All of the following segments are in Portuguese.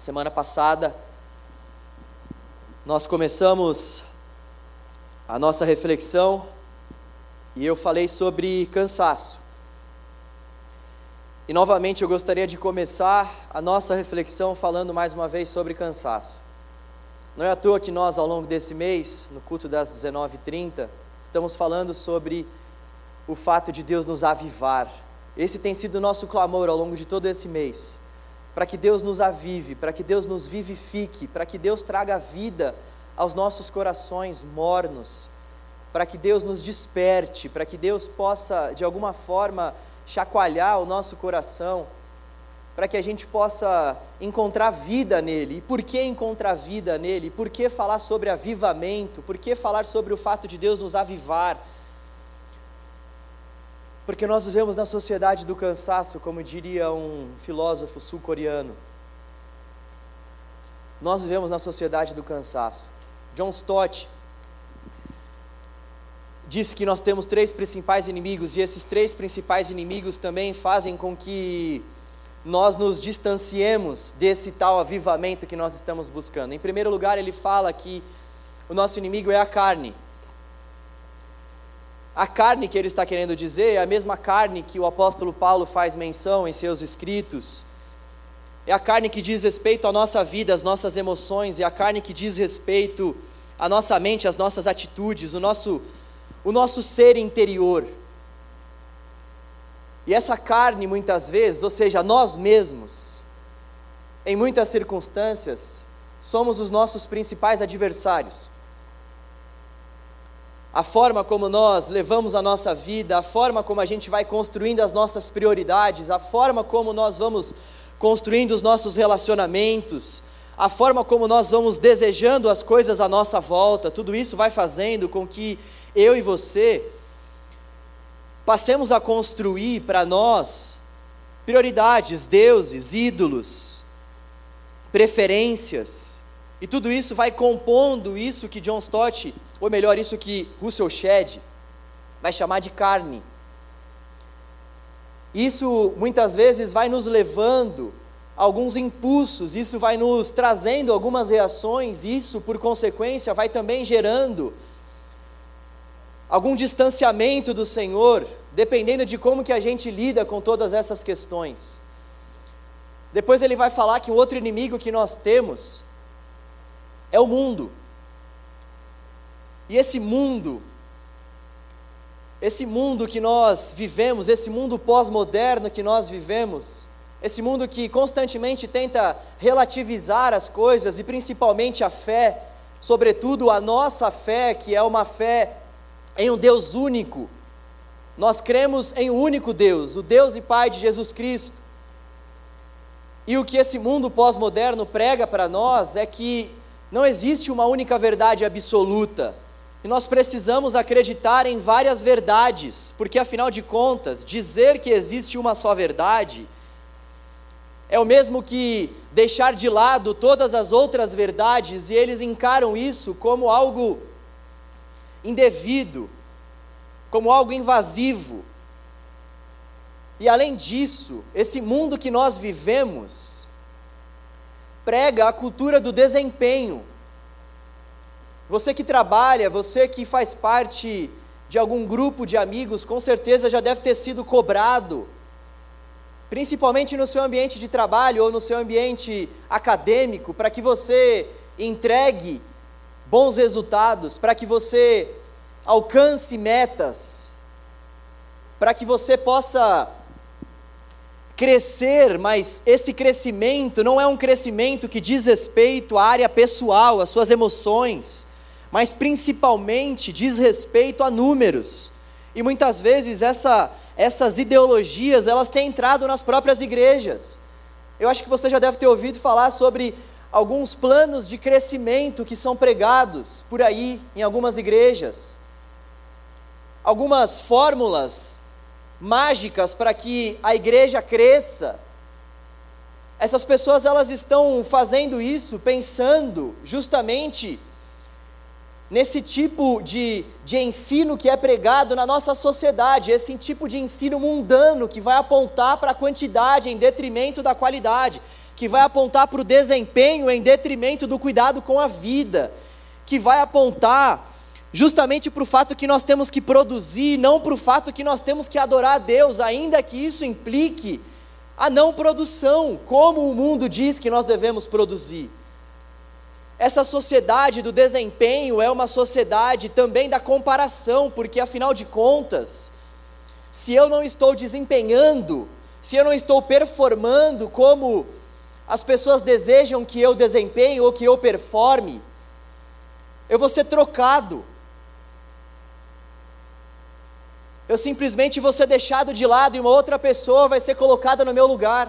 Semana passada, nós começamos a nossa reflexão e eu falei sobre cansaço. E novamente eu gostaria de começar a nossa reflexão falando mais uma vez sobre cansaço. Não é à toa que nós, ao longo desse mês, no culto das 19h30, estamos falando sobre o fato de Deus nos avivar. Esse tem sido o nosso clamor ao longo de todo esse mês para que Deus nos avive, para que Deus nos vivifique, para que Deus traga vida aos nossos corações mornos, para que Deus nos desperte, para que Deus possa, de alguma forma, chacoalhar o nosso coração, para que a gente possa encontrar vida nele. E por que encontrar vida nele? Por que falar sobre avivamento? Por que falar sobre o fato de Deus nos avivar? Porque nós vivemos na sociedade do cansaço, como diria um filósofo sul-coreano. Nós vivemos na sociedade do cansaço. John Stott disse que nós temos três principais inimigos, e esses três principais inimigos também fazem com que nós nos distanciemos desse tal avivamento que nós estamos buscando. Em primeiro lugar, ele fala que o nosso inimigo é a carne. A carne que ele está querendo dizer é a mesma carne que o apóstolo Paulo faz menção em seus escritos. É a carne que diz respeito à nossa vida, às nossas emoções, é a carne que diz respeito à nossa mente, às nossas atitudes, o nosso, o nosso ser interior. E essa carne, muitas vezes, ou seja, nós mesmos, em muitas circunstâncias, somos os nossos principais adversários a forma como nós levamos a nossa vida, a forma como a gente vai construindo as nossas prioridades, a forma como nós vamos construindo os nossos relacionamentos, a forma como nós vamos desejando as coisas à nossa volta, tudo isso vai fazendo com que eu e você passemos a construir para nós prioridades, deuses, ídolos, preferências, e tudo isso vai compondo isso que John Stott ou melhor, isso que Russell Shedd vai chamar de carne. Isso muitas vezes vai nos levando a alguns impulsos, isso vai nos trazendo algumas reações, isso por consequência vai também gerando algum distanciamento do Senhor, dependendo de como que a gente lida com todas essas questões. Depois ele vai falar que o outro inimigo que nós temos é o mundo. E esse mundo, esse mundo que nós vivemos, esse mundo pós-moderno que nós vivemos, esse mundo que constantemente tenta relativizar as coisas e principalmente a fé, sobretudo a nossa fé, que é uma fé em um Deus único. Nós cremos em um único Deus, o Deus e Pai de Jesus Cristo. E o que esse mundo pós-moderno prega para nós é que não existe uma única verdade absoluta. E nós precisamos acreditar em várias verdades, porque afinal de contas, dizer que existe uma só verdade é o mesmo que deixar de lado todas as outras verdades e eles encaram isso como algo indevido, como algo invasivo. E além disso, esse mundo que nós vivemos prega a cultura do desempenho, você que trabalha, você que faz parte de algum grupo de amigos, com certeza já deve ter sido cobrado, principalmente no seu ambiente de trabalho ou no seu ambiente acadêmico, para que você entregue bons resultados, para que você alcance metas, para que você possa crescer, mas esse crescimento não é um crescimento que diz respeito à área pessoal, às suas emoções, mas principalmente diz respeito a números. E muitas vezes essa, essas ideologias, elas têm entrado nas próprias igrejas. Eu acho que você já deve ter ouvido falar sobre alguns planos de crescimento que são pregados por aí em algumas igrejas. Algumas fórmulas mágicas para que a igreja cresça. Essas pessoas elas estão fazendo isso pensando justamente nesse tipo de, de ensino que é pregado na nossa sociedade, esse tipo de ensino mundano que vai apontar para a quantidade em detrimento da qualidade, que vai apontar para o desempenho em detrimento do cuidado com a vida, que vai apontar justamente para o fato que nós temos que produzir, não para o fato que nós temos que adorar a Deus, ainda que isso implique a não produção, como o mundo diz que nós devemos produzir. Essa sociedade do desempenho é uma sociedade também da comparação, porque afinal de contas, se eu não estou desempenhando, se eu não estou performando como as pessoas desejam que eu desempenhe ou que eu performe, eu vou ser trocado. Eu simplesmente vou ser deixado de lado e uma outra pessoa vai ser colocada no meu lugar.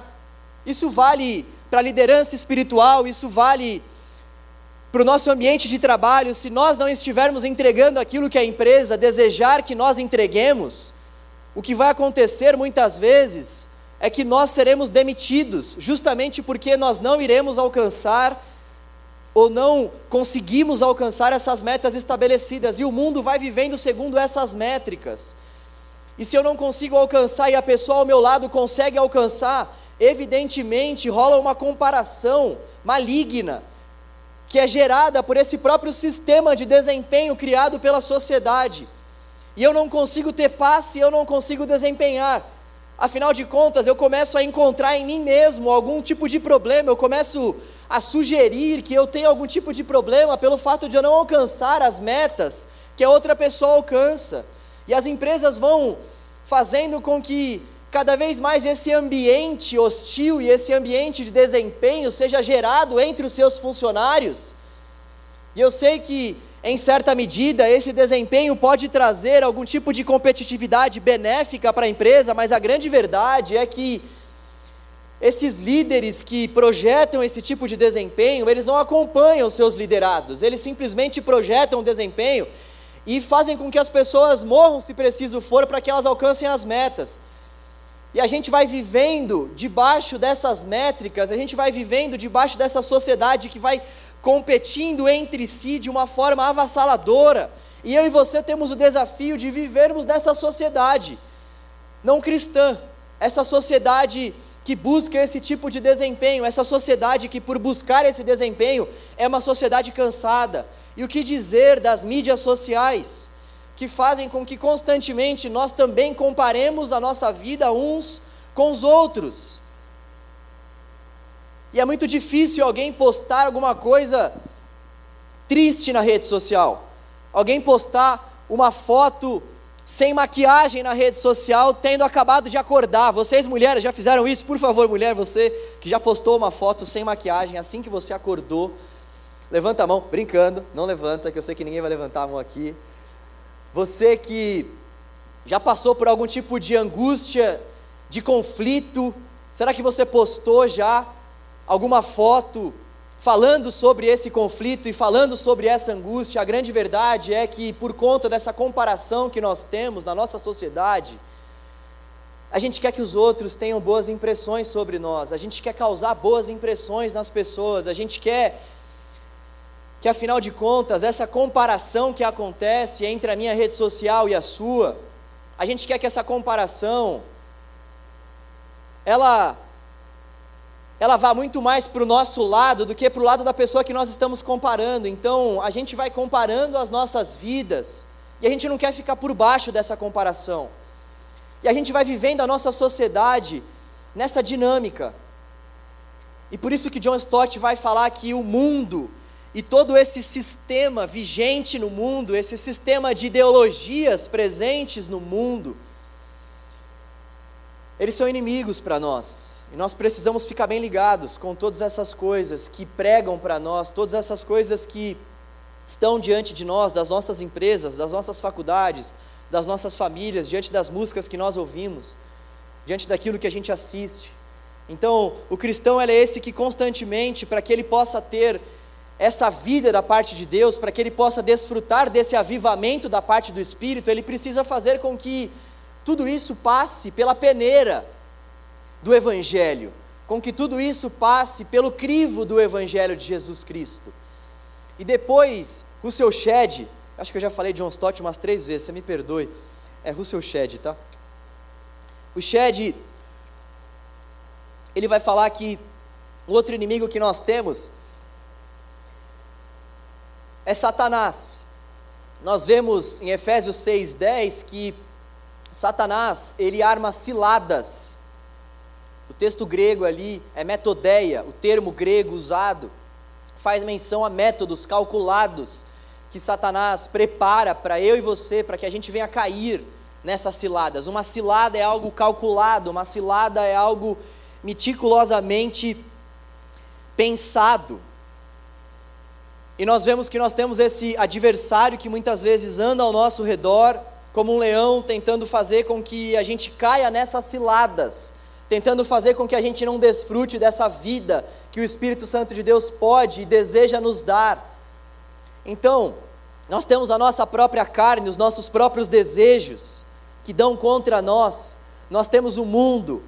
Isso vale para a liderança espiritual, isso vale para o nosso ambiente de trabalho. Se nós não estivermos entregando aquilo que a empresa desejar que nós entreguemos, o que vai acontecer muitas vezes é que nós seremos demitidos, justamente porque nós não iremos alcançar ou não conseguimos alcançar essas metas estabelecidas, e o mundo vai vivendo segundo essas métricas. E se eu não consigo alcançar e a pessoa ao meu lado consegue alcançar, evidentemente rola uma comparação maligna, que é gerada por esse próprio sistema de desempenho criado pela sociedade. E eu não consigo ter paz e eu não consigo desempenhar. Afinal de contas, eu começo a encontrar em mim mesmo algum tipo de problema, eu começo a sugerir que eu tenho algum tipo de problema pelo fato de eu não alcançar as metas que a outra pessoa alcança. E as empresas vão fazendo com que cada vez mais esse ambiente hostil e esse ambiente de desempenho seja gerado entre os seus funcionários. E eu sei que em certa medida, esse desempenho pode trazer algum tipo de competitividade benéfica para a empresa, mas a grande verdade é que esses líderes que projetam esse tipo de desempenho, eles não acompanham os seus liderados, eles simplesmente projetam o desempenho e fazem com que as pessoas morram se preciso for para que elas alcancem as metas. E a gente vai vivendo debaixo dessas métricas, a gente vai vivendo debaixo dessa sociedade que vai competindo entre si de uma forma avassaladora. E eu e você temos o desafio de vivermos nessa sociedade não cristã, essa sociedade que busca esse tipo de desempenho, essa sociedade que, por buscar esse desempenho, é uma sociedade cansada. E o que dizer das mídias sociais, que fazem com que constantemente nós também comparemos a nossa vida uns com os outros. E é muito difícil alguém postar alguma coisa triste na rede social. Alguém postar uma foto sem maquiagem na rede social, tendo acabado de acordar. Vocês mulheres já fizeram isso? Por favor, mulher, você que já postou uma foto sem maquiagem assim que você acordou, levanta a mão, brincando, não levanta, que eu sei que ninguém vai levantar a mão aqui. Você que já passou por algum tipo de angústia, de conflito, será que você postou já alguma foto falando sobre esse conflito e falando sobre essa angústia, a grande verdade é que, por conta dessa comparação que nós temos na nossa sociedade, a gente quer que os outros tenham boas impressões sobre nós, a gente quer causar boas impressões nas pessoas, a gente quer que, afinal de contas, essa comparação que acontece entre a minha rede social e a sua, a gente quer que essa comparação ela ela vá muito mais para o nosso lado do que para o lado da pessoa que nós estamos comparando. Então, a gente vai comparando as nossas vidas e a gente não quer ficar por baixo dessa comparação. E a gente vai vivendo a nossa sociedade nessa dinâmica. E por isso que John Stott vai falar que o mundo e todo esse sistema vigente no mundo, esse sistema de ideologias presentes no mundo, eles são inimigos para nós. E nós precisamos ficar bem ligados com todas essas coisas que pregam para nós, todas essas coisas que estão diante de nós, das nossas empresas, das nossas faculdades, das nossas famílias, diante das músicas que nós ouvimos, diante daquilo que a gente assiste. Então, o cristão é esse que constantemente, para que ele possa ter essa vida da parte de Deus, para que ele possa desfrutar desse avivamento da parte do Espírito, ele precisa fazer com que tudo isso passe pela peneira do Evangelho, com que tudo isso passe pelo crivo do Evangelho de Jesus Cristo. E depois, Russell Shedd, acho que eu já falei de John Stott umas três vezes, você me perdoe, é Russell Shedd, tá? O Shedd, ele vai falar que O outro inimigo que nós temos é Satanás. Nós vemos em Efésios 6:10 que Satanás, ele arma ciladas. O texto grego ali é metodeia, o termo grego usado faz menção a métodos calculados que Satanás prepara para eu e você, para que a gente venha cair nessas ciladas. Uma cilada é algo calculado, uma cilada é algo meticulosamente pensado. E nós vemos que nós temos esse adversário que muitas vezes anda ao nosso redor, como um leão, tentando fazer com que a gente caia nessas ciladas, tentando fazer com que a gente não desfrute dessa vida que o Espírito Santo de Deus pode e deseja nos dar. Então, nós temos a nossa própria carne, os nossos próprios desejos que dão contra nós, nós temos o mundo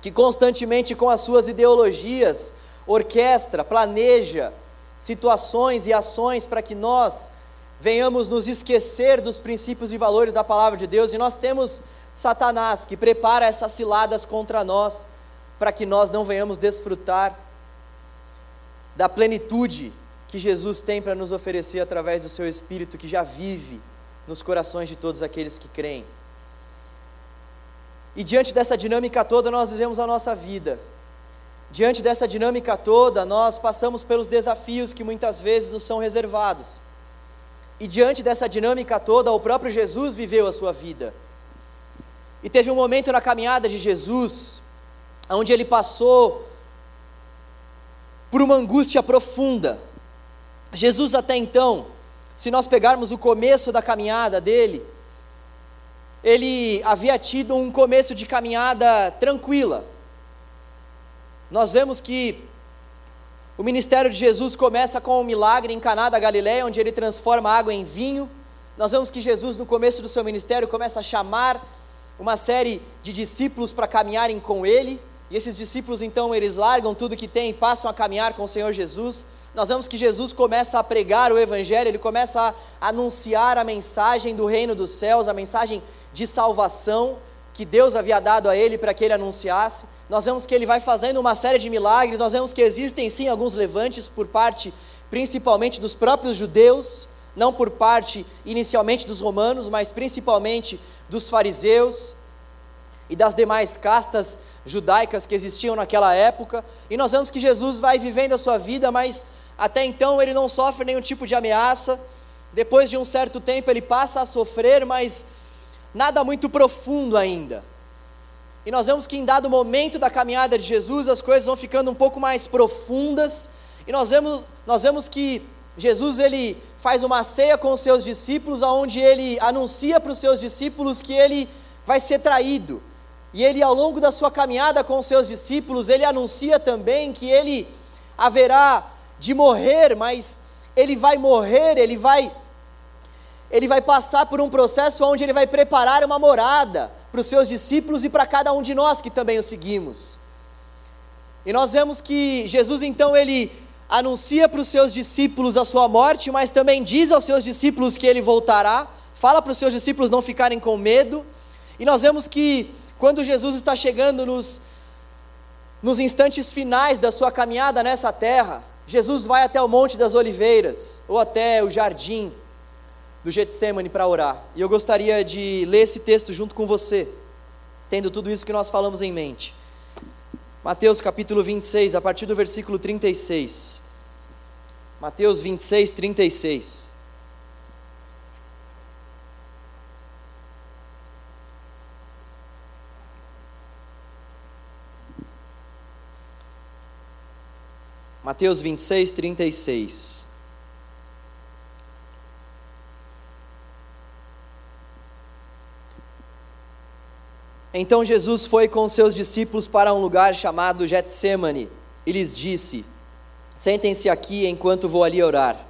que constantemente, com as suas ideologias, orquestra, planeja, situações e ações para que nós venhamos nos esquecer dos princípios e valores da palavra de Deus, e nós temos Satanás que prepara essas ciladas contra nós, para que nós não venhamos desfrutar da plenitude que Jesus tem para nos oferecer através do seu Espírito que já vive nos corações de todos aqueles que creem. E diante dessa dinâmica toda, nós vivemos a nossa vida. Diante dessa dinâmica toda, nós passamos pelos desafios que muitas vezes nos são reservados. E diante dessa dinâmica toda, o próprio Jesus viveu a sua vida. E teve um momento na caminhada de Jesus, onde ele passou por uma angústia profunda. Jesus, até então, se nós pegarmos o começo da caminhada dele, ele havia tido um começo de caminhada tranquila, nós vemos que o ministério de Jesus começa com um milagre em Caná da Galiléia, onde ele transforma água em vinho. Nós vemos que Jesus no começo do seu ministério começa a chamar uma série de discípulos para caminharem com ele, e esses discípulos então eles largam tudo que têm e passam a caminhar com o Senhor Jesus. Nós vemos que Jesus começa a pregar o evangelho, ele começa a anunciar a mensagem do reino dos céus, a mensagem de salvação que Deus havia dado a ele para que ele anunciasse nós vemos que ele vai fazendo uma série de milagres, nós vemos que existem sim alguns levantes por parte principalmente dos próprios judeus, não por parte inicialmente dos romanos, mas principalmente dos fariseus e das demais castas judaicas que existiam naquela época. E nós vemos que Jesus vai vivendo a sua vida, mas até então ele não sofre nenhum tipo de ameaça. Depois de um certo tempo ele passa a sofrer, mas nada muito profundo ainda. E nós vemos que em dado momento da caminhada de Jesus, as coisas vão ficando um pouco mais profundas, e nós vemos, nós vemos que Jesus ele faz uma ceia com os seus discípulos, aonde ele anuncia para os seus discípulos que ele vai ser traído. E ele ao longo da sua caminhada com os seus discípulos, ele anuncia também que ele haverá de morrer, mas ele vai morrer, ele vai ele vai passar por um processo onde ele vai preparar uma morada para os seus discípulos e para cada um de nós que também o seguimos. E nós vemos que Jesus então ele anuncia para os seus discípulos a sua morte, mas também diz aos seus discípulos que ele voltará, fala para os seus discípulos não ficarem com medo. E nós vemos que quando Jesus está chegando nos nos instantes finais da sua caminhada nessa terra, Jesus vai até o Monte das Oliveiras ou até o jardim do Getsemane para orar. E eu gostaria de ler esse texto junto com você, tendo tudo isso que nós falamos em mente. Mateus capítulo 26, a partir do versículo 36. Mateus 26, 36. Mateus 26, 36. Então Jesus foi com seus discípulos para um lugar chamado Getsemane e lhes disse: Sentem-se aqui enquanto vou ali orar.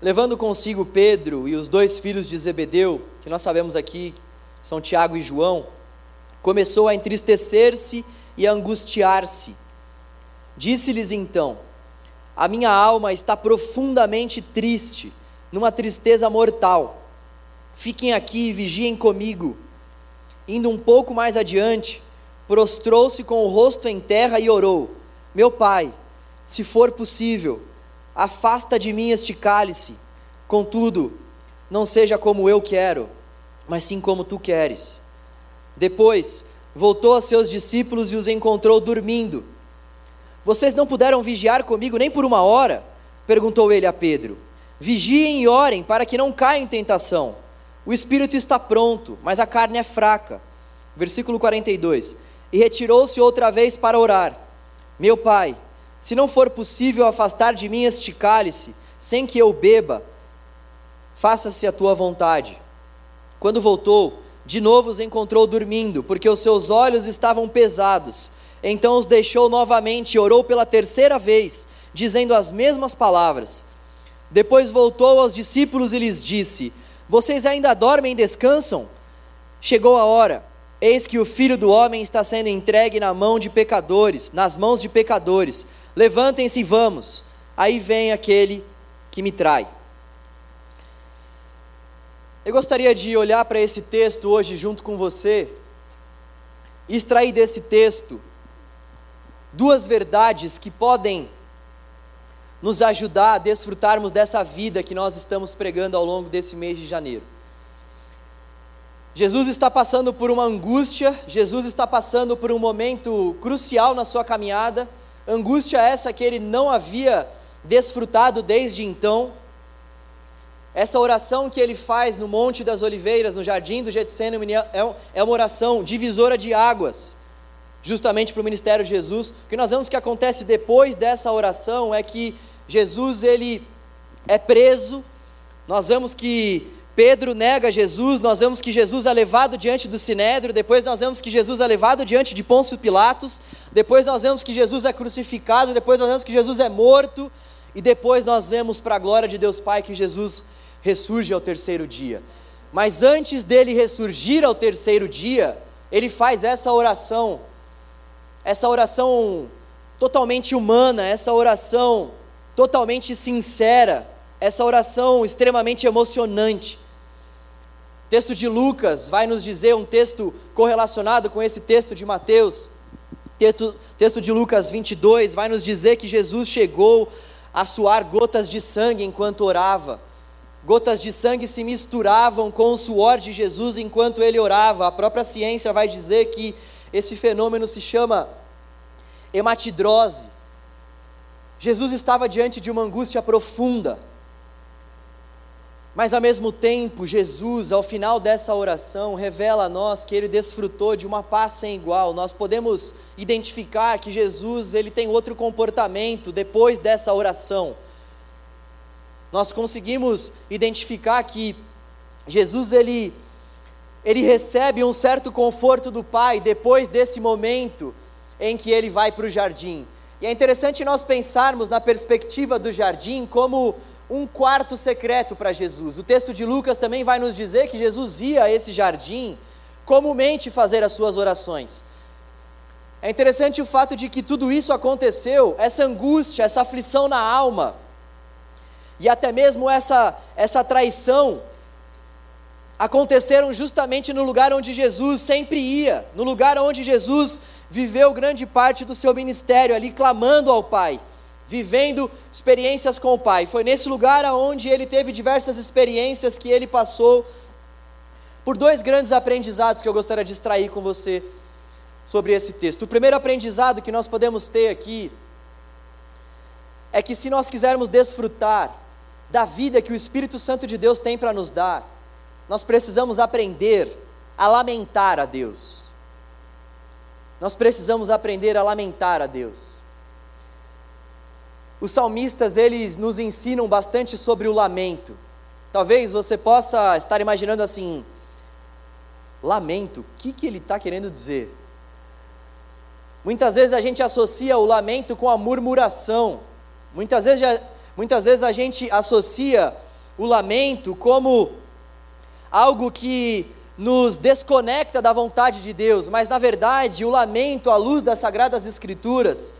Levando consigo Pedro e os dois filhos de Zebedeu, que nós sabemos aqui são Tiago e João, começou a entristecer-se e a angustiar-se. Disse-lhes então: A minha alma está profundamente triste, numa tristeza mortal. Fiquem aqui e vigiem comigo. Indo um pouco mais adiante, prostrou-se com o rosto em terra e orou: Meu pai, se for possível, afasta de mim este cálice, contudo, não seja como eu quero, mas sim como tu queres. Depois, voltou a seus discípulos e os encontrou dormindo. Vocês não puderam vigiar comigo nem por uma hora? perguntou ele a Pedro. Vigiem e orem para que não caiam em tentação. O espírito está pronto, mas a carne é fraca. Versículo 42. E retirou-se outra vez para orar. Meu pai, se não for possível afastar de mim este cálice, sem que eu beba, faça-se a tua vontade. Quando voltou, de novo os encontrou dormindo, porque os seus olhos estavam pesados. Então os deixou novamente e orou pela terceira vez, dizendo as mesmas palavras. Depois voltou aos discípulos e lhes disse: Vocês ainda dormem e descansam? Chegou a hora. Eis que o filho do homem está sendo entregue na mão de pecadores, nas mãos de pecadores. Levantem-se e vamos. Aí vem aquele que me trai. Eu gostaria de olhar para esse texto hoje junto com você e extrair desse texto duas verdades que podem nos ajudar a desfrutarmos dessa vida que nós estamos pregando ao longo desse mês de janeiro. Jesus está passando por uma angústia, Jesus está passando por um momento crucial na sua caminhada, angústia essa que ele não havia desfrutado desde então. Essa oração que ele faz no Monte das Oliveiras, no jardim do Getsemane, é, é uma oração divisora de águas, justamente para o ministério de Jesus. O que nós vemos que acontece depois dessa oração é que Jesus ele é preso. Nós vemos que Pedro nega Jesus, nós vemos que Jesus é levado diante do Sinédrio, depois nós vemos que Jesus é levado diante de Pôncio Pilatos, depois nós vemos que Jesus é crucificado, depois nós vemos que Jesus é morto, e depois nós vemos para a glória de Deus Pai que Jesus ressurge ao terceiro dia. Mas antes dele ressurgir ao terceiro dia, ele faz essa oração, essa oração totalmente humana, essa oração totalmente sincera, essa oração extremamente emocionante. O texto de Lucas vai nos dizer, um texto correlacionado com esse texto de Mateus, texto, texto de Lucas 22, vai nos dizer que Jesus chegou a suar gotas de sangue enquanto orava. Gotas de sangue se misturavam com o suor de Jesus enquanto ele orava. A própria ciência vai dizer que esse fenômeno se chama hematidrose. Jesus estava diante de uma angústia profunda. Mas ao mesmo tempo, Jesus, ao final dessa oração, revela a nós que ele desfrutou de uma paz sem igual. Nós podemos identificar que Jesus, ele tem outro comportamento depois dessa oração nós conseguimos identificar que Jesus ele ele recebe um certo conforto do Pai depois desse momento em que ele vai para o jardim. E é interessante nós pensarmos na perspectiva do jardim como um quarto secreto para Jesus. O texto de Lucas também vai nos dizer que Jesus ia a esse jardim comumente fazer as suas orações. É interessante o fato de que tudo isso aconteceu, essa angústia, essa aflição na alma, e até mesmo essa, essa traição aconteceram justamente no lugar onde Jesus sempre ia, no lugar onde Jesus viveu grande parte do seu ministério, ali clamando ao Pai, vivendo experiências com o Pai. Foi nesse lugar onde ele teve diversas experiências que ele passou por dois grandes aprendizados que eu gostaria de extrair com você sobre esse texto. O primeiro aprendizado que nós podemos ter aqui é que se nós quisermos desfrutar da vida que o Espírito Santo de Deus tem para nos dar, nós precisamos aprender a lamentar a Deus. Nós precisamos aprender a lamentar a Deus. Os salmistas, eles nos ensinam bastante sobre o lamento. Talvez você possa estar imaginando assim: lamento, o que, que ele está querendo dizer? Muitas vezes a gente associa o lamento com a murmuração. Muitas vezes Muitas vezes a gente associa o lamento como algo que nos desconecta da vontade de Deus, mas na verdade o lamento à luz das sagradas escrituras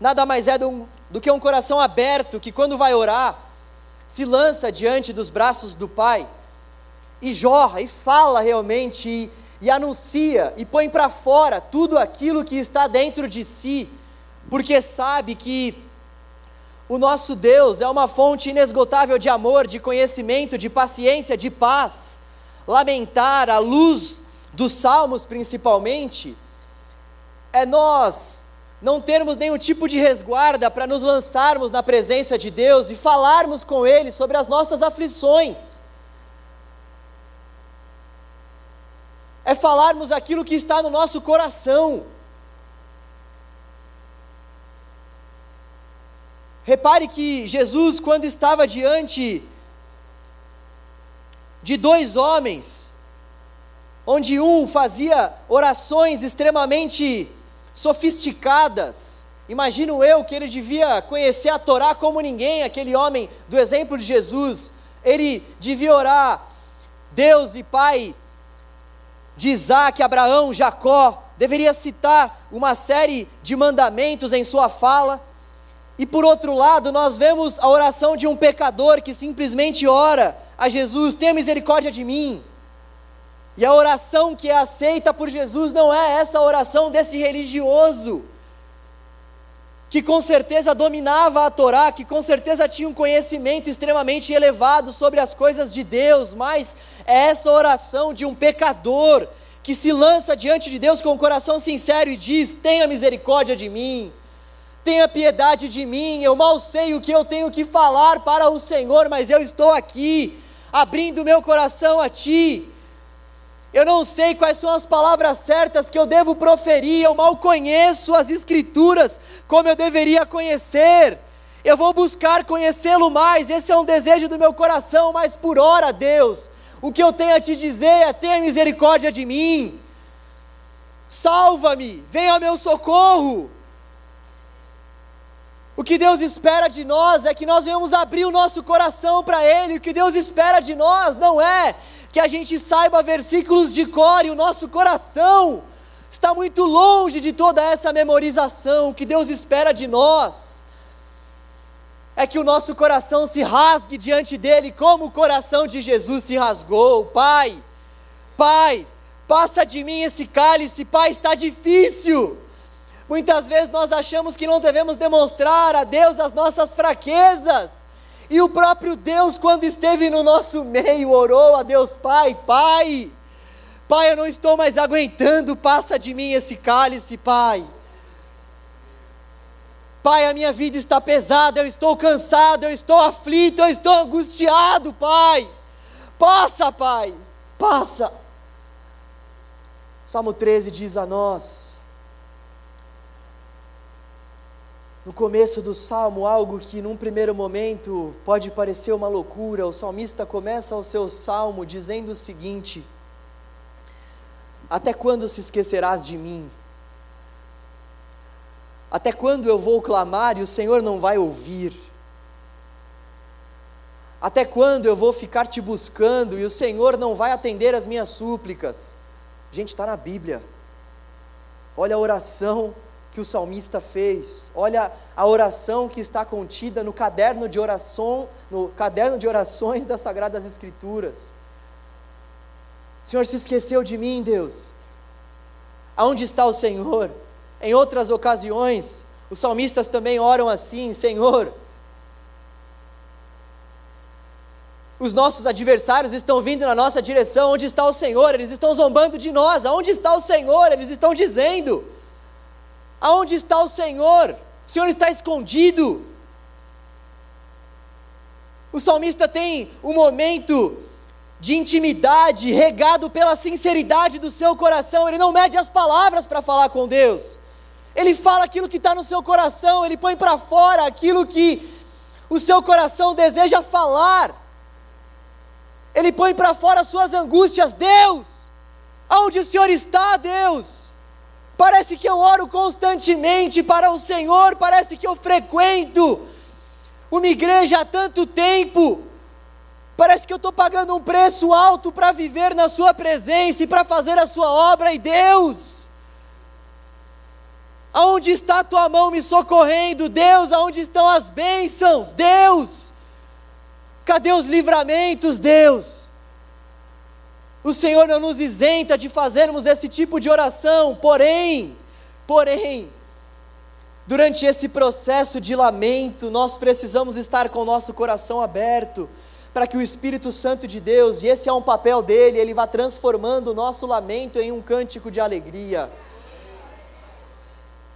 nada mais é do, do que um coração aberto que quando vai orar se lança diante dos braços do Pai e jorra e fala realmente e, e anuncia e põe para fora tudo aquilo que está dentro de si porque sabe que o nosso Deus é uma fonte inesgotável de amor, de conhecimento, de paciência, de paz. Lamentar à luz dos salmos, principalmente, é nós não termos nenhum tipo de resguarda para nos lançarmos na presença de Deus e falarmos com Ele sobre as nossas aflições. É falarmos aquilo que está no nosso coração. Repare que Jesus, quando estava diante de dois homens, onde um fazia orações extremamente sofisticadas. Imagino eu que ele devia conhecer a Torá como ninguém, aquele homem do exemplo de Jesus. Ele devia orar, Deus e Pai de Isaac, Abraão, Jacó, deveria citar uma série de mandamentos em sua fala. E por outro lado, nós vemos a oração de um pecador que simplesmente ora a Jesus: tenha misericórdia de mim. E a oração que é aceita por Jesus não é essa oração desse religioso, que com certeza dominava a Torá, que com certeza tinha um conhecimento extremamente elevado sobre as coisas de Deus, mas é essa oração de um pecador que se lança diante de Deus com o coração sincero e diz: Tenha misericórdia de mim, tenha piedade de mim, eu mal sei o que eu tenho que falar para o Senhor, mas eu estou aqui, abrindo meu coração a Ti eu não sei quais são as palavras certas que eu devo proferir, eu mal conheço as Escrituras como eu deveria conhecer. Eu vou buscar conhecê-lo mais, esse é um desejo do meu coração, mas por hora, Deus, o que eu tenho a te dizer é: tenha misericórdia de mim, salva-me, venha ao meu socorro. O que Deus espera de nós é que nós venhamos abrir o nosso coração para Ele, o que Deus espera de nós não é que a gente saiba versículos de cor e o nosso coração está muito longe de toda essa memorização que Deus espera de nós. É que o nosso coração se rasgue diante dele, como o coração de Jesus se rasgou. Pai, Pai, passa de mim esse cálice, Pai, está difícil. Muitas vezes nós achamos que não devemos demonstrar a Deus as nossas fraquezas, e o próprio Deus, quando esteve no nosso meio, orou a Deus Pai: Pai, Pai, eu não estou mais aguentando, passa de mim esse cálice, Pai. Pai, a minha vida está pesada, eu estou cansado, eu estou aflito, eu estou angustiado, Pai. Passa, Pai, passa. Salmo 13 diz a nós: no começo do salmo algo que num primeiro momento pode parecer uma loucura. O salmista começa o seu salmo dizendo o seguinte: Até quando se esquecerás de mim? Até quando eu vou clamar e o Senhor não vai ouvir? Até quando eu vou ficar te buscando e o Senhor não vai atender as minhas súplicas? Gente, está na Bíblia. Olha a oração que o salmista fez. Olha a oração que está contida no caderno de oração, no caderno de orações das sagradas escrituras. O Senhor se esqueceu de mim, Deus. Aonde está o Senhor? Em outras ocasiões, os salmistas também oram assim: Senhor, os nossos adversários estão vindo na nossa direção, onde está o Senhor? Eles estão zombando de nós, aonde está o Senhor? Eles estão dizendo. Aonde está o Senhor? O Senhor está escondido. O salmista tem um momento de intimidade, regado pela sinceridade do seu coração. Ele não mede as palavras para falar com Deus. Ele fala aquilo que está no seu coração, ele põe para fora aquilo que o seu coração deseja falar. Ele põe para fora as suas angústias. Deus, aonde o Senhor está, Deus? Parece que eu oro constantemente para o Senhor, parece que eu frequento uma igreja há tanto tempo. Parece que eu estou pagando um preço alto para viver na Sua presença e para fazer a Sua obra, e Deus, aonde está a Tua mão me socorrendo? Deus, aonde estão as bênçãos? Deus, cadê os livramentos, Deus? O Senhor não nos isenta de fazermos esse tipo de oração, porém, porém, Durante esse processo de lamento, nós precisamos estar com o nosso coração aberto para que o Espírito Santo de Deus, e esse é um papel dele, ele vá transformando o nosso lamento em um cântico de alegria.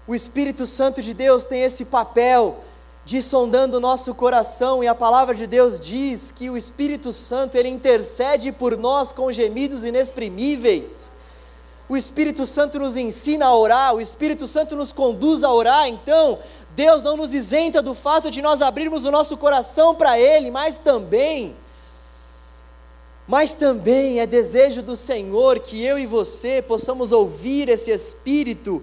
O Espírito Santo de Deus tem esse papel de sondando o nosso coração, e a palavra de Deus diz que o Espírito Santo ele intercede por nós com gemidos inexprimíveis. O Espírito Santo nos ensina a orar, o Espírito Santo nos conduz a orar, então Deus não nos isenta do fato de nós abrirmos o nosso coração para Ele, mas também, mas também é desejo do Senhor que eu e você possamos ouvir esse Espírito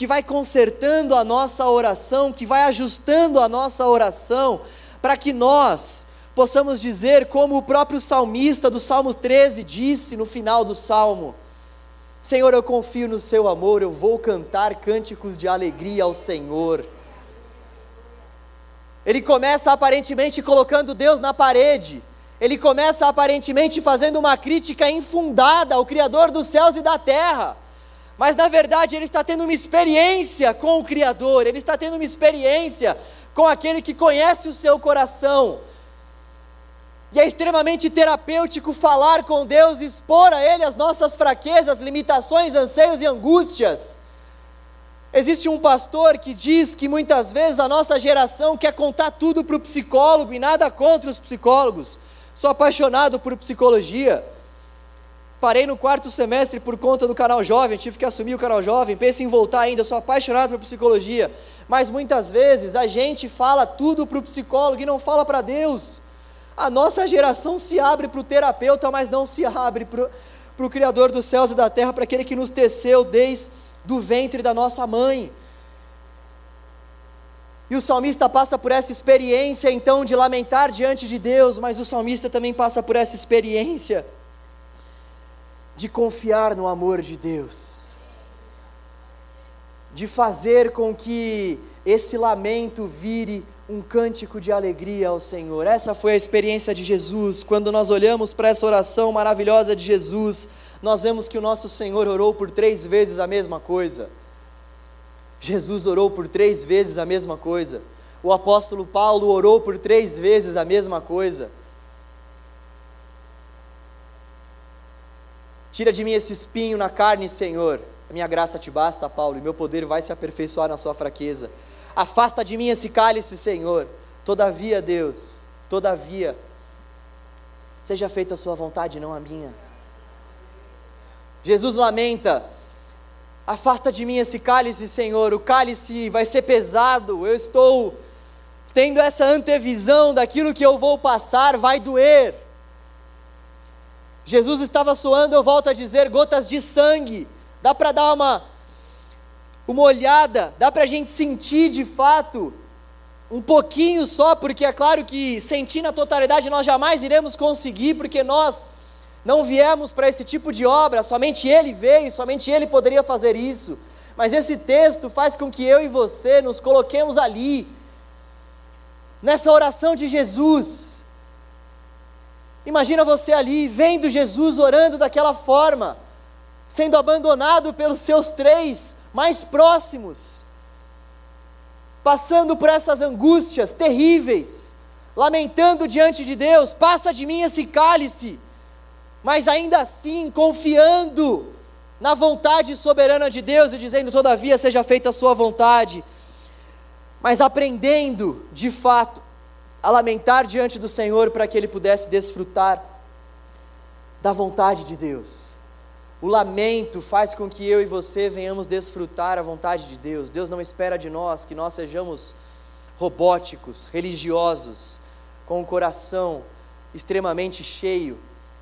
que vai consertando a nossa oração, que vai ajustando a nossa oração, para que nós possamos dizer, como o próprio salmista do Salmo 13 disse no final do salmo: Senhor, eu confio no seu amor, eu vou cantar cânticos de alegria ao Senhor. Ele começa aparentemente colocando Deus na parede, ele começa aparentemente fazendo uma crítica infundada ao Criador dos céus e da terra mas na verdade ele está tendo uma experiência com o Criador, ele está tendo uma experiência com aquele que conhece o seu coração. E é extremamente terapêutico falar com Deus, expor a Ele as nossas fraquezas, limitações, anseios e angústias. Existe um pastor que diz que muitas vezes a nossa geração quer contar tudo para o psicólogo e nada contra os psicólogos. Sou apaixonado por psicologia. Parei no quarto semestre por conta do canal jovem, tive que assumir o canal jovem, penso em voltar ainda, sou apaixonado por psicologia, mas muitas vezes a gente fala tudo para o psicólogo e não fala para Deus. A nossa geração se abre para o terapeuta, mas não se abre para o Criador dos céus e da terra, para aquele que nos teceu desde do ventre da nossa mãe. E o salmista passa por essa experiência então de lamentar diante de Deus, mas o salmista também passa por essa experiência de confiar no amor de Deus, de fazer com que esse lamento vire um cântico de alegria ao Senhor. Essa foi a experiência de Jesus. Quando nós olhamos para essa oração maravilhosa de Jesus, nós vemos que o nosso Senhor orou por três vezes a mesma coisa. Jesus orou por três vezes a mesma coisa. O apóstolo Paulo orou por três vezes a mesma coisa. Tira de mim esse espinho na carne, Senhor. A minha graça te basta, Paulo, e meu poder vai se aperfeiçoar na sua fraqueza. Afasta de mim esse cálice, Senhor. Todavia, Deus, todavia, seja feita a sua vontade, não a minha. Jesus lamenta: afasta de mim esse cálice, Senhor. O cálice vai ser pesado. Eu estou tendo essa antevisão daquilo que eu vou passar, vai doer. Jesus estava suando, eu volto a dizer, gotas de sangue. Dá para dar uma, uma olhada, dá para a gente sentir de fato, um pouquinho só, porque é claro que sentir na totalidade nós jamais iremos conseguir, porque nós não viemos para esse tipo de obra, somente Ele veio, somente Ele poderia fazer isso. Mas esse texto faz com que eu e você nos coloquemos ali, nessa oração de Jesus Imagina você ali, vendo Jesus orando daquela forma, sendo abandonado pelos seus três mais próximos, passando por essas angústias terríveis, lamentando diante de Deus: passa de mim esse cálice, mas ainda assim confiando na vontade soberana de Deus e dizendo: todavia seja feita a sua vontade, mas aprendendo de fato a lamentar diante do Senhor para que ele pudesse desfrutar da vontade de Deus. O lamento faz com que eu e você venhamos desfrutar a vontade de Deus. Deus não espera de nós que nós sejamos robóticos, religiosos, com o coração extremamente cheio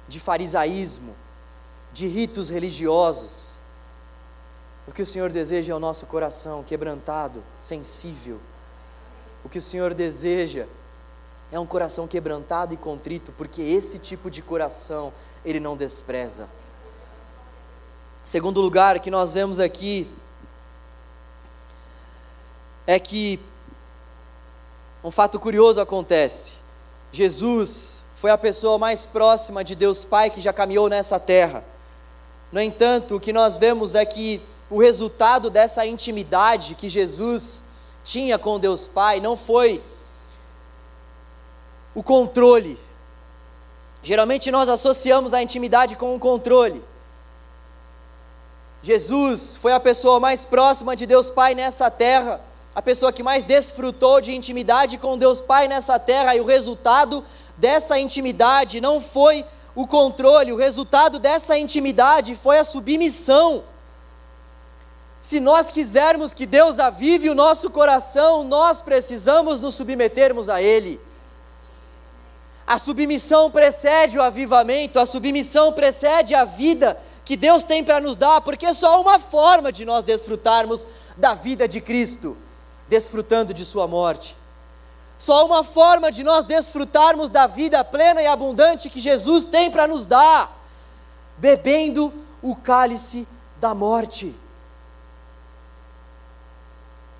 de farisaísmo, de ritos religiosos. O que o Senhor deseja é o nosso coração quebrantado, sensível. O que o Senhor deseja é um coração quebrantado e contrito, porque esse tipo de coração ele não despreza. Segundo lugar que nós vemos aqui é que um fato curioso acontece. Jesus foi a pessoa mais próxima de Deus Pai que já caminhou nessa terra. No entanto, o que nós vemos é que o resultado dessa intimidade que Jesus tinha com Deus Pai não foi o controle. Geralmente nós associamos a intimidade com o controle. Jesus foi a pessoa mais próxima de Deus Pai nessa terra, a pessoa que mais desfrutou de intimidade com Deus Pai nessa terra, e o resultado dessa intimidade não foi o controle, o resultado dessa intimidade foi a submissão. Se nós quisermos que Deus avive o nosso coração, nós precisamos nos submetermos a Ele. A submissão precede o avivamento, a submissão precede a vida que Deus tem para nos dar, porque é só uma forma de nós desfrutarmos da vida de Cristo, desfrutando de Sua morte. Só uma forma de nós desfrutarmos da vida plena e abundante que Jesus tem para nos dar, bebendo o cálice da morte.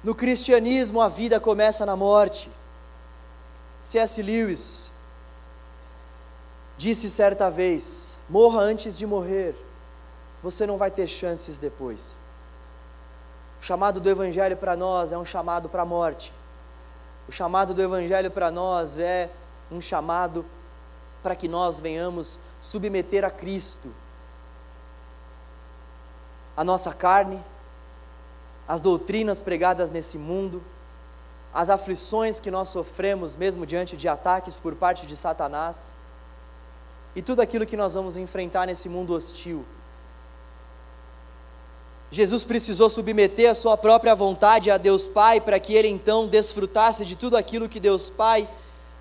No cristianismo, a vida começa na morte. C.S. Lewis disse certa vez: morra antes de morrer, você não vai ter chances depois. O chamado do Evangelho para nós é um chamado para a morte. O chamado do Evangelho para nós é um chamado para que nós venhamos submeter a Cristo a nossa carne, as doutrinas pregadas nesse mundo, as aflições que nós sofremos mesmo diante de ataques por parte de Satanás e tudo aquilo que nós vamos enfrentar nesse mundo hostil. Jesus precisou submeter a sua própria vontade a Deus Pai para que ele então desfrutasse de tudo aquilo que Deus Pai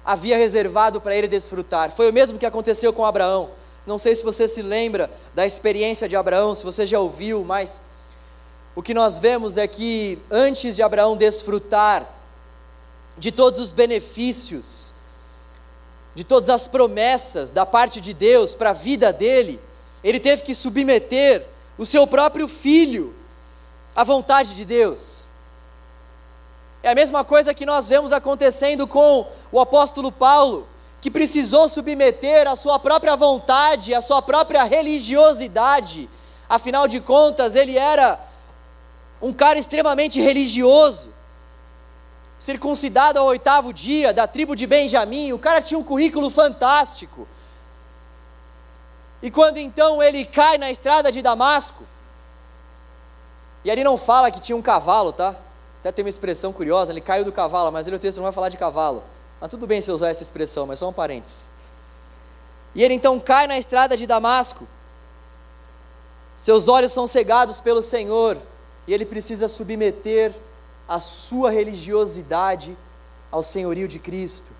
havia reservado para ele desfrutar. Foi o mesmo que aconteceu com Abraão. Não sei se você se lembra da experiência de Abraão, se você já ouviu, mas o que nós vemos é que antes de Abraão desfrutar de todos os benefícios, de todas as promessas da parte de Deus para a vida dele, ele teve que submeter o seu próprio filho à vontade de Deus. É a mesma coisa que nós vemos acontecendo com o apóstolo Paulo, que precisou submeter a sua própria vontade, a sua própria religiosidade. Afinal de contas, ele era um cara extremamente religioso, circuncidado ao oitavo dia, da tribo de Benjamim, o cara tinha um currículo fantástico. E quando então ele cai na estrada de Damasco, e ali não fala que tinha um cavalo, tá? Até tem uma expressão curiosa, ele caiu do cavalo, mas ele o texto não vai falar de cavalo. Mas tudo bem se eu usar essa expressão, mas só um parênteses. E ele então cai na estrada de Damasco, seus olhos são cegados pelo Senhor, e ele precisa submeter a sua religiosidade ao senhorio de Cristo.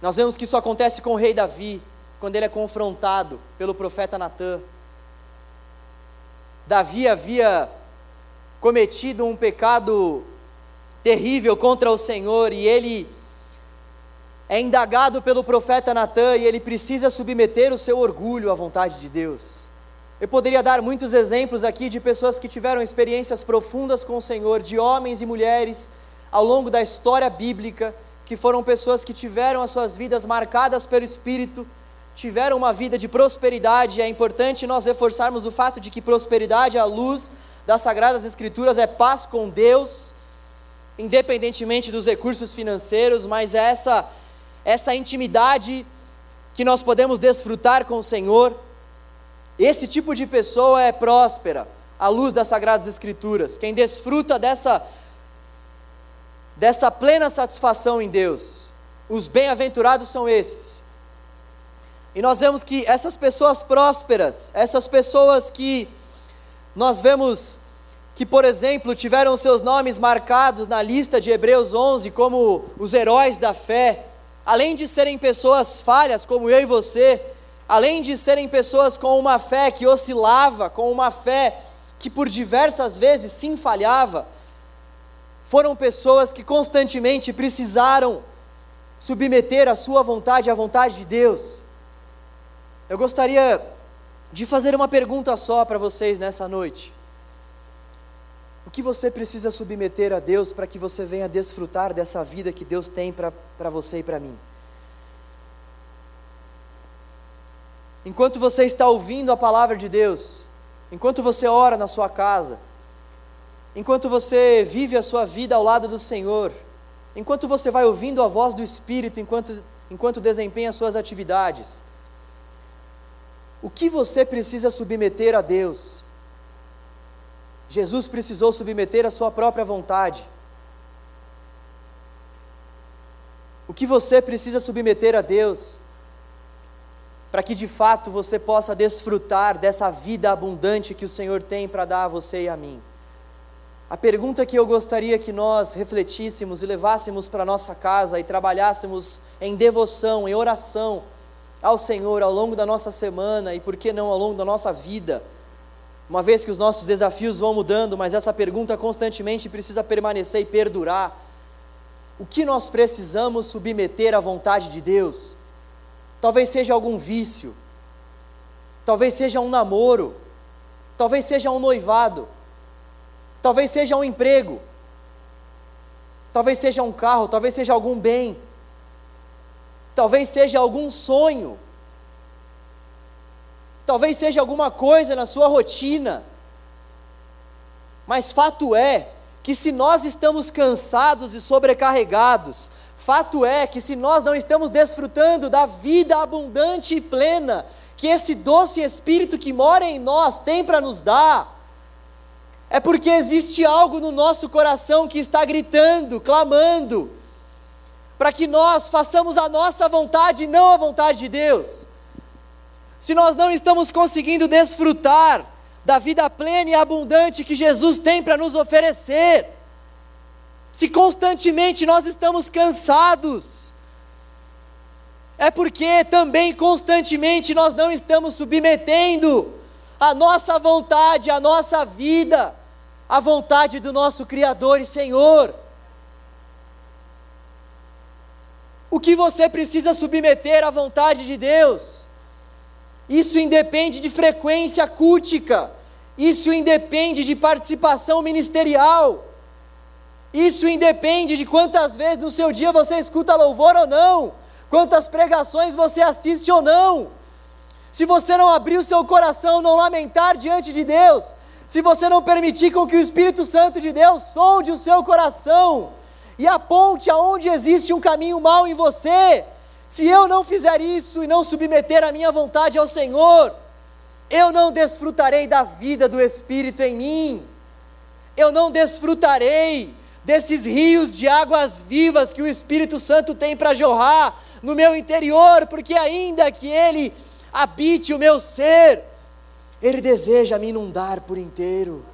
Nós vemos que isso acontece com o rei Davi, quando ele é confrontado pelo profeta Natã. Davi havia cometido um pecado terrível contra o Senhor e ele é indagado pelo profeta Natã e ele precisa submeter o seu orgulho à vontade de Deus. Eu poderia dar muitos exemplos aqui de pessoas que tiveram experiências profundas com o Senhor, de homens e mulheres ao longo da história bíblica, que foram pessoas que tiveram as suas vidas marcadas pelo Espírito, tiveram uma vida de prosperidade. É importante nós reforçarmos o fato de que prosperidade, à luz das Sagradas Escrituras, é paz com Deus, independentemente dos recursos financeiros, mas é essa, essa intimidade que nós podemos desfrutar com o Senhor esse tipo de pessoa é próspera à luz das sagradas escrituras. Quem desfruta dessa dessa plena satisfação em Deus. Os bem-aventurados são esses. E nós vemos que essas pessoas prósperas, essas pessoas que nós vemos que, por exemplo, tiveram seus nomes marcados na lista de Hebreus 11 como os heróis da fé, além de serem pessoas falhas como eu e você, além de serem pessoas com uma fé que oscilava, com uma fé que por diversas vezes sim falhava, foram pessoas que constantemente precisaram submeter a sua vontade à vontade de Deus. Eu gostaria de fazer uma pergunta só para vocês nessa noite. O que você precisa submeter a Deus para que você venha desfrutar dessa vida que Deus tem para você e para mim? Enquanto você está ouvindo a palavra de Deus, enquanto você ora na sua casa, enquanto você vive a sua vida ao lado do Senhor, enquanto você vai ouvindo a voz do Espírito, enquanto, enquanto desempenha as suas atividades, o que você precisa submeter a Deus? Jesus precisou submeter a sua própria vontade. O que você precisa submeter a Deus? Para que de fato você possa desfrutar dessa vida abundante que o Senhor tem para dar a você e a mim. A pergunta que eu gostaria que nós refletíssemos e levássemos para nossa casa e trabalhássemos em devoção, em oração, ao Senhor ao longo da nossa semana e por que não ao longo da nossa vida, uma vez que os nossos desafios vão mudando, mas essa pergunta constantemente precisa permanecer e perdurar. O que nós precisamos submeter à vontade de Deus? Talvez seja algum vício, talvez seja um namoro, talvez seja um noivado, talvez seja um emprego, talvez seja um carro, talvez seja algum bem. Talvez seja algum sonho, talvez seja alguma coisa na sua rotina, mas fato é que se nós estamos cansados e sobrecarregados, fato é que se nós não estamos desfrutando da vida abundante e plena que esse doce Espírito que mora em nós tem para nos dar, é porque existe algo no nosso coração que está gritando, clamando, para que nós façamos a nossa vontade e não a vontade de Deus. Se nós não estamos conseguindo desfrutar da vida plena e abundante que Jesus tem para nos oferecer, se constantemente nós estamos cansados, é porque também constantemente nós não estamos submetendo a nossa vontade, a nossa vida, à vontade do nosso Criador e Senhor. o que você precisa submeter à vontade de Deus. Isso independe de frequência cultica, isso independe de participação ministerial, isso independe de quantas vezes no seu dia você escuta louvor ou não, quantas pregações você assiste ou não. Se você não abrir o seu coração, não lamentar diante de Deus, se você não permitir com que o Espírito Santo de Deus sonde o seu coração, e aponte aonde existe um caminho mau em você. Se eu não fizer isso e não submeter a minha vontade ao Senhor, eu não desfrutarei da vida do Espírito em mim, eu não desfrutarei desses rios de águas vivas que o Espírito Santo tem para jorrar no meu interior, porque ainda que Ele habite o meu ser, Ele deseja me inundar por inteiro,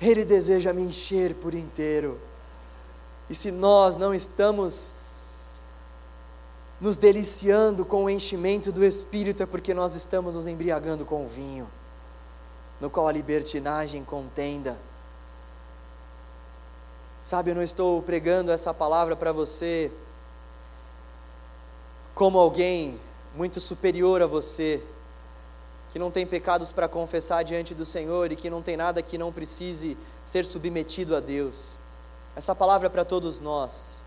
Ele deseja me encher por inteiro. E se nós não estamos nos deliciando com o enchimento do Espírito, é porque nós estamos nos embriagando com o vinho, no qual a libertinagem contenda. Sabe, eu não estou pregando essa palavra para você como alguém muito superior a você, que não tem pecados para confessar diante do Senhor e que não tem nada que não precise ser submetido a Deus. Essa palavra é para todos nós.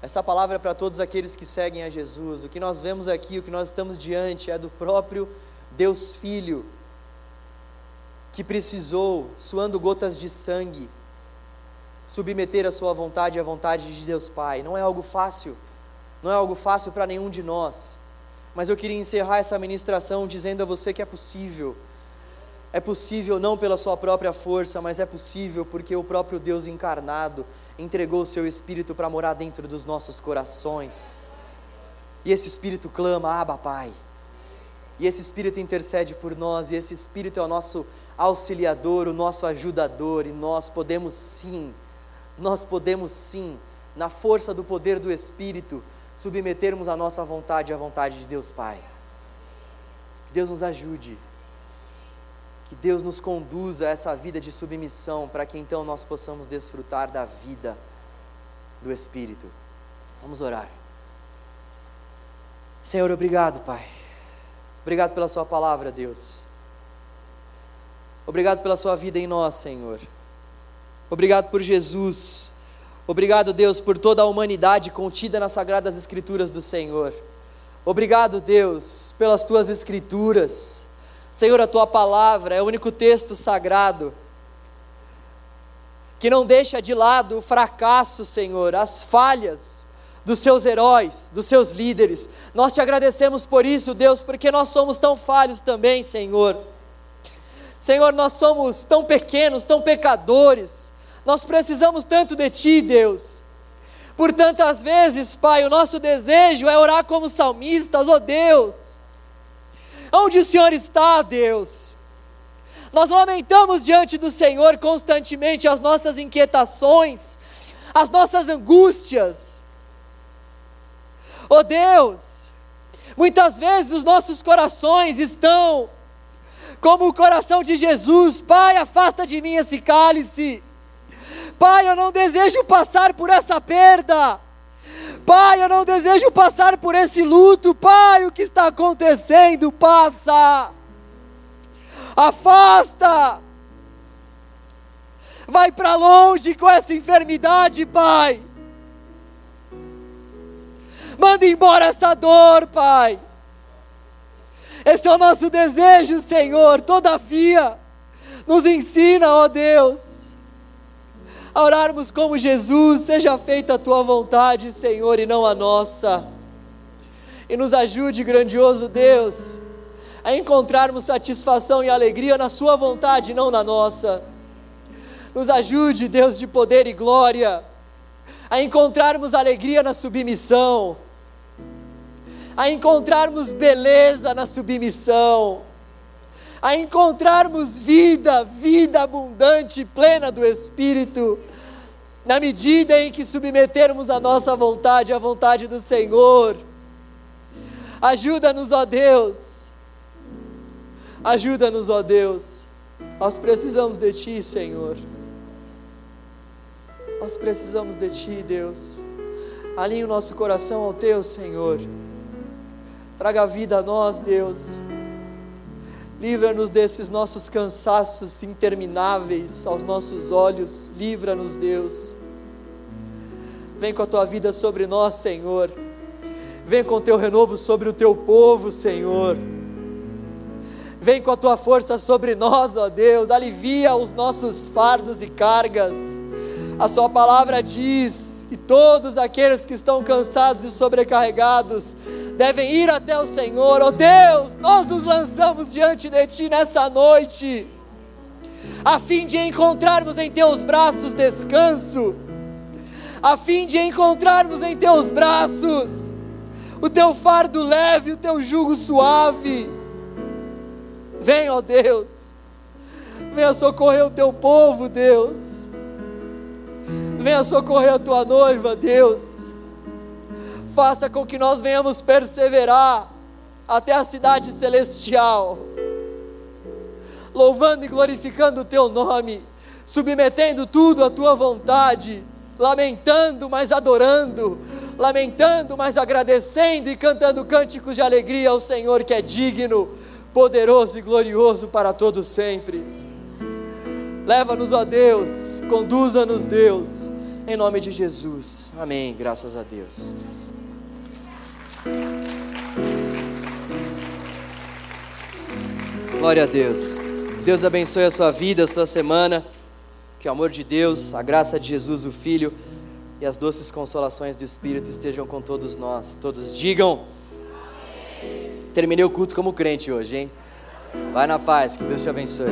Essa palavra é para todos aqueles que seguem a Jesus. O que nós vemos aqui, o que nós estamos diante, é do próprio Deus Filho, que precisou, suando gotas de sangue, submeter a sua vontade à vontade de Deus Pai. Não é algo fácil, não é algo fácil para nenhum de nós. Mas eu queria encerrar essa ministração dizendo a você que é possível é possível não pela sua própria força, mas é possível porque o próprio Deus encarnado entregou o seu Espírito para morar dentro dos nossos corações. E esse Espírito clama, Abba, Pai. E esse Espírito intercede por nós, e esse Espírito é o nosso auxiliador, o nosso ajudador, e nós podemos sim, nós podemos sim, na força do poder do Espírito, submetermos a nossa vontade à vontade de Deus Pai. Que Deus nos ajude que Deus nos conduza a essa vida de submissão, para que então nós possamos desfrutar da vida do Espírito. Vamos orar. Senhor, obrigado, Pai. Obrigado pela Sua palavra, Deus. Obrigado pela Sua vida em nós, Senhor. Obrigado por Jesus. Obrigado, Deus, por toda a humanidade contida nas sagradas Escrituras do Senhor. Obrigado, Deus, pelas Tuas Escrituras. Senhor, a tua palavra é o único texto sagrado que não deixa de lado o fracasso, Senhor, as falhas dos seus heróis, dos seus líderes. Nós te agradecemos por isso, Deus, porque nós somos tão falhos também, Senhor. Senhor, nós somos tão pequenos, tão pecadores. Nós precisamos tanto de Ti, Deus. Por tantas vezes, Pai, o nosso desejo é orar como salmistas, oh Deus. Onde o Senhor está, Deus? Nós lamentamos diante do Senhor constantemente as nossas inquietações, as nossas angústias. Oh Deus, muitas vezes os nossos corações estão como o coração de Jesus: Pai, afasta de mim esse cálice. Pai, eu não desejo passar por essa perda. Pai, eu não desejo passar por esse luto. Pai, o que está acontecendo? Passa. Afasta. Vai para longe com essa enfermidade, Pai. Manda embora essa dor, Pai. Esse é o nosso desejo, Senhor. Todavia, nos ensina, ó Deus a orarmos como Jesus, seja feita a tua vontade, Senhor, e não a nossa. E nos ajude, grandioso Deus, a encontrarmos satisfação e alegria na Sua vontade, não na nossa. Nos ajude, Deus de poder e glória, a encontrarmos alegria na submissão, a encontrarmos beleza na submissão, a encontrarmos vida, vida abundante, plena do Espírito, na medida em que submetermos a nossa vontade à vontade do Senhor. Ajuda-nos, ó Deus. Ajuda-nos, ó Deus. Nós precisamos de Ti, Senhor. Nós precisamos de Ti, Deus. Alinhe o nosso coração ao Teu, Senhor. Traga vida a nós, Deus. Livra-nos desses nossos cansaços intermináveis aos nossos olhos. Livra-nos, Deus. Vem com a tua vida sobre nós, Senhor. Vem com o teu renovo sobre o teu povo, Senhor. Vem com a tua força sobre nós, ó Deus. Alivia os nossos fardos e cargas. A Sua palavra diz que todos aqueles que estão cansados e sobrecarregados devem ir até o Senhor. Oh Deus, nós nos lançamos diante de Ti nessa noite, a fim de encontrarmos em Teus braços descanso, a fim de encontrarmos em Teus braços o Teu fardo leve, o Teu jugo suave. Vem, ó Deus, venha socorrer o Teu povo, Deus. Venha socorrer a tua noiva, Deus faça com que nós venhamos perseverar até a cidade celestial, louvando e glorificando o teu nome, submetendo tudo à tua vontade, lamentando, mas adorando, lamentando, mas agradecendo e cantando cânticos de alegria ao Senhor que é digno, poderoso e glorioso para todo sempre. Leva-nos a Deus, conduza-nos Deus, em nome de Jesus. Amém. Graças a Deus. Glória a Deus. Deus abençoe a sua vida, a sua semana. Que o amor de Deus, a graça de Jesus, o Filho, e as doces consolações do Espírito estejam com todos nós. Todos digam. Terminei o culto como crente hoje, hein? Vai na paz, que Deus te abençoe.